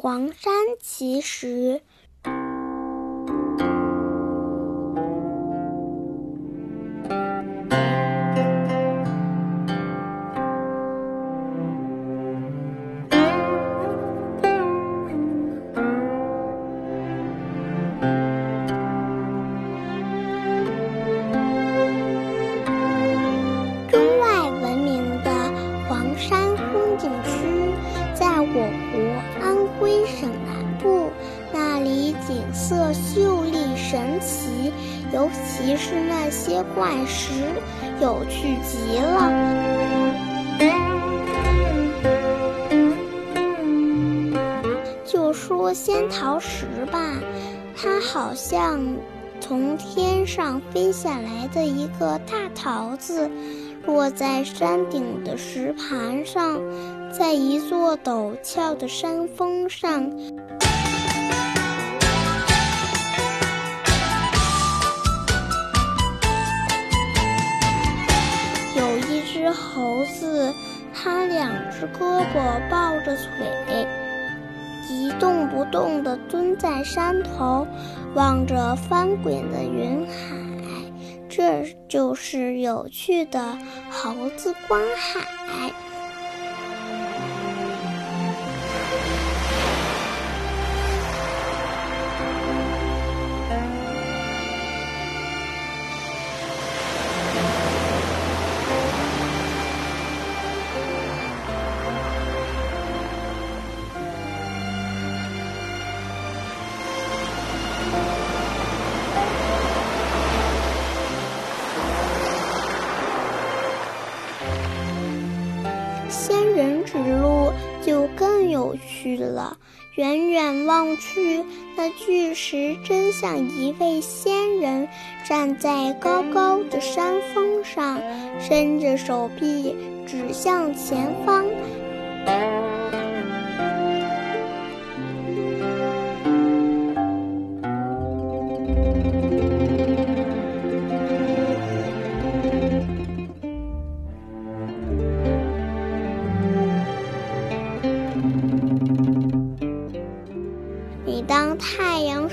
黄山奇石。色秀丽神奇，尤其是那些怪石，有趣极了。就说仙桃石吧，它好像从天上飞下来的一个大桃子。落在山顶的石盘上，在一座陡峭的山峰上，我抱着腿，一动不动地蹲在山头，望着翻滚的云海。这就是有趣的猴子观海。仙人指路就更有趣了。远远望去，那巨石真像一位仙人，站在高高的山峰上，伸着手臂指向前方。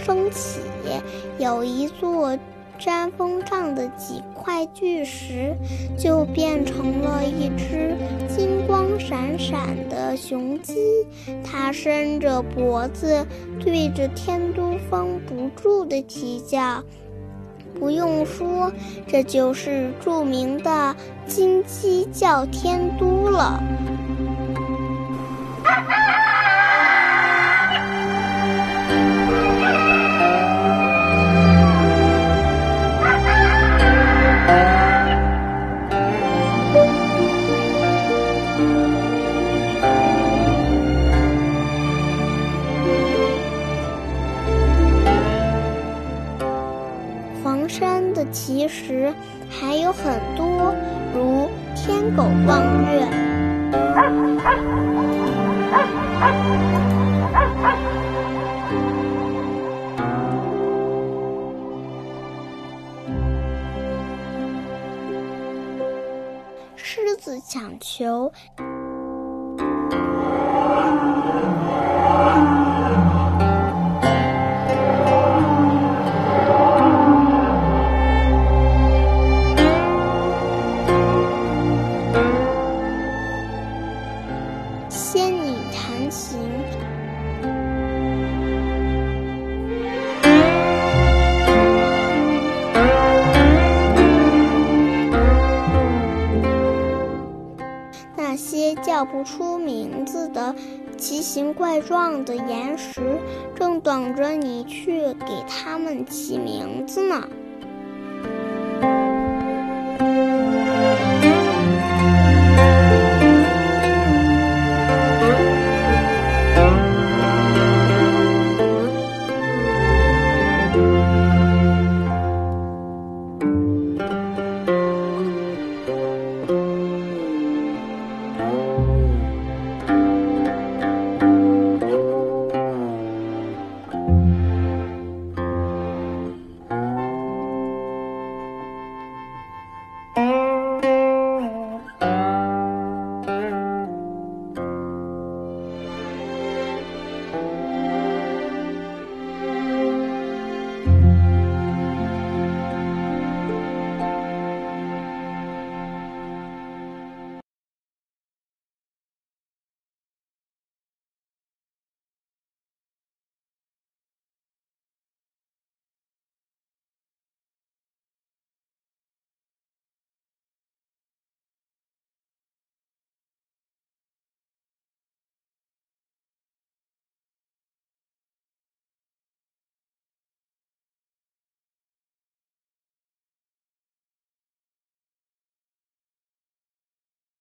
太阳升起，有一座山峰上的几块巨石就变成了一只金光闪闪的雄鸡，它伸着脖子对着天都峰不住地啼叫。不用说，这就是著名的金鸡叫天都了。其实还有很多，如天狗望月。狮子抢球。不出名字的奇形怪状的岩石，正等着你去给它们起名字呢。